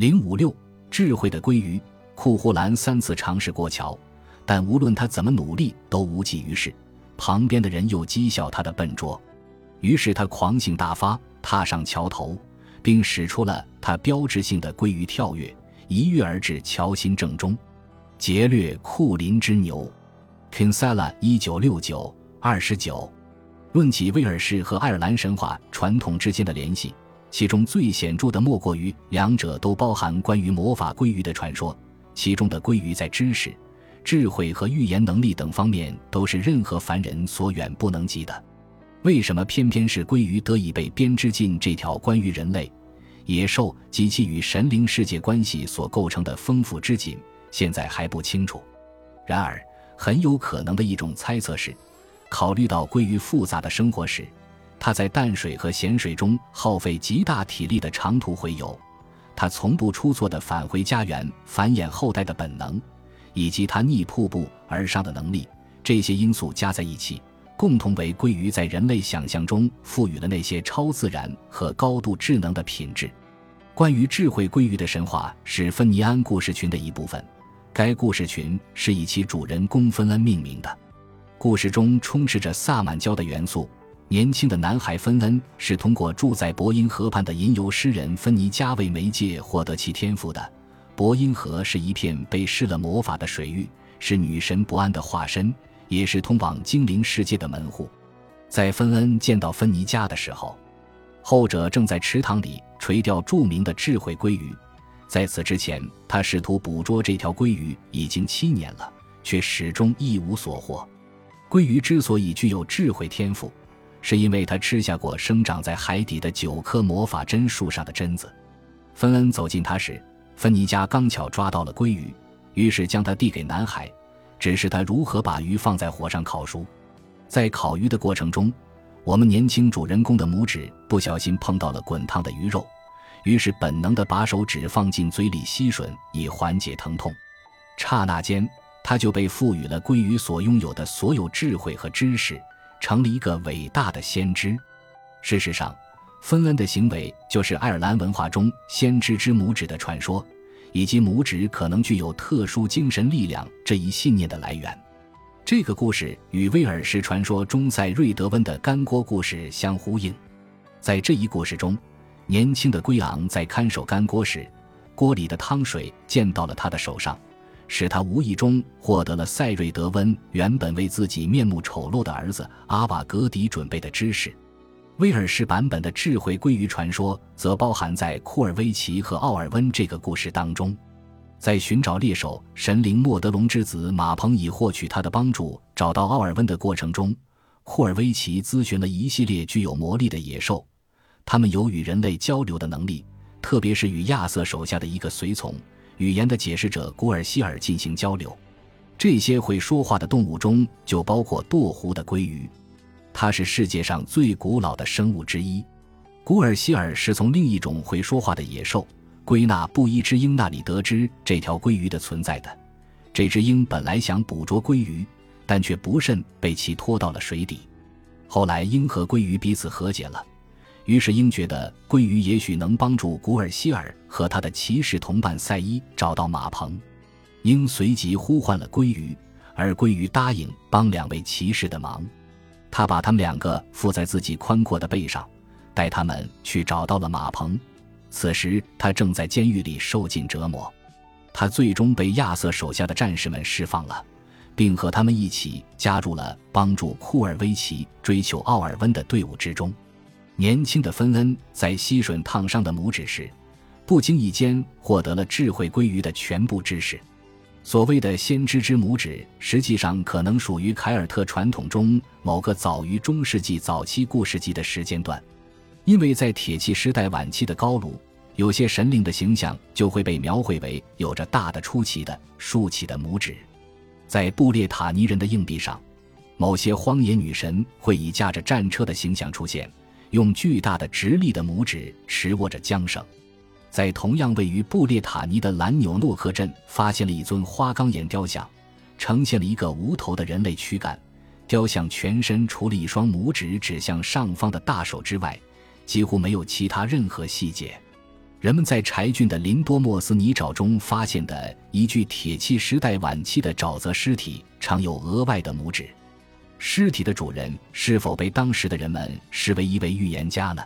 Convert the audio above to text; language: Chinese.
零五六，智慧的鲑鱼。库胡兰三次尝试过桥，但无论他怎么努力都无济于事。旁边的人又讥笑他的笨拙，于是他狂性大发，踏上桥头，并使出了他标志性的鲑鱼跳跃，一跃而至桥心正中，劫掠库林之牛。Kinsella 一九六九二十九，论起威尔士和爱尔兰神话传统之间的联系，其中最显著的莫过于两者都包含关于魔法鲑鱼的传说。其中的鲑鱼在知识、智慧和预言能力等方面都是任何凡人所远不能及的。为什么偏偏是鲑鱼得以被编织进这条关于人类、野兽及其与神灵世界关系所构成的丰富织锦，现在还不清楚。然而，很有可能的一种猜测是，考虑到鲑鱼复杂的生活史，它在淡水和咸水中耗费极大体力的长途洄游。他从不出错的返回家园、繁衍后代的本能，以及他逆瀑布而上的能力，这些因素加在一起，共同为鲑鱼在人类想象中赋予了那些超自然和高度智能的品质。关于智慧鲑鱼的神话是芬尼安故事群的一部分，该故事群是以其主人公芬恩命名的。故事中充斥着萨满教的元素。年轻的男孩芬恩是通过住在伯因河畔的吟游诗人芬尼加为媒介获得其天赋的。伯因河是一片被施了魔法的水域，是女神不安的化身，也是通往精灵世界的门户。在芬恩见到芬尼加的时候，后者正在池塘里垂钓著名的智慧鲑鱼。在此之前，他试图捕捉这条鲑鱼已经七年了，却始终一无所获。鲑鱼之所以具有智慧天赋。是因为他吃下过生长在海底的九棵魔法针树上的榛子。芬恩走近他时，芬尼加刚巧抓到了鲑鱼，于是将它递给男孩，指示他如何把鱼放在火上烤熟。在烤鱼的过程中，我们年轻主人公的拇指不小心碰到了滚烫的鱼肉，于是本能的把手指放进嘴里吸吮，以缓解疼痛。刹那间，他就被赋予了鲑鱼所拥有的所有智慧和知识。成了一个伟大的先知。事实上，芬恩的行为就是爱尔兰文化中先知之拇指的传说，以及拇指可能具有特殊精神力量这一信念的来源。这个故事与威尔士传说中塞瑞德温的干锅故事相呼应。在这一故事中，年轻的龟昂在看守干锅时，锅里的汤水溅到了他的手上。使他无意中获得了塞瑞德温原本为自己面目丑陋的儿子阿瓦格迪准备的知识。威尔士版本的智慧鲑鱼传说则包含在库尔维奇和奥尔温这个故事当中。在寻找猎手神灵莫德隆之子马鹏以获取他的帮助找到奥尔温的过程中，库尔维奇咨询了一系列具有魔力的野兽，他们有与人类交流的能力，特别是与亚瑟手下的一个随从。语言的解释者古尔希尔进行交流，这些会说话的动物中就包括舵湖的鲑鱼，它是世界上最古老的生物之一。古尔希尔是从另一种会说话的野兽归纳布依之鹰那里得知这条鲑鱼的存在的。这只鹰本来想捕捉鲑鱼，但却不慎被其拖到了水底。后来，鹰和鲑鱼彼此和解了。于是，鹰觉得鲑鱼也许能帮助古尔希尔和他的骑士同伴赛伊找到马棚。鹰随即呼唤了鲑鱼，而鲑鱼答应帮两位骑士的忙。他把他们两个附在自己宽阔的背上，带他们去找到了马棚。此时，他正在监狱里受尽折磨。他最终被亚瑟手下的战士们释放了，并和他们一起加入了帮助库尔维奇追求奥尔温的队伍之中。年轻的芬恩在吸吮烫伤的拇指时，不经意间获得了智慧鲑鱼的全部知识。所谓的先知之拇指，实际上可能属于凯尔特传统中某个早于中世纪早期故事纪的时间段，因为在铁器时代晚期的高卢，有些神灵的形象就会被描绘为有着大的出奇的竖起的拇指。在布列塔尼人的硬币上，某些荒野女神会以驾着战车的形象出现。用巨大的直立的拇指持握着缰绳，在同样位于布列塔尼的兰纽诺克镇，发现了一尊花岗岩雕像，呈现了一个无头的人类躯干。雕像全身除了一双拇指指向上方的大手之外，几乎没有其他任何细节。人们在柴郡的林多莫斯泥沼中发现的一具铁器时代晚期的沼泽尸体，常有额外的拇指。尸体的主人是否被当时的人们视为一位预言家呢？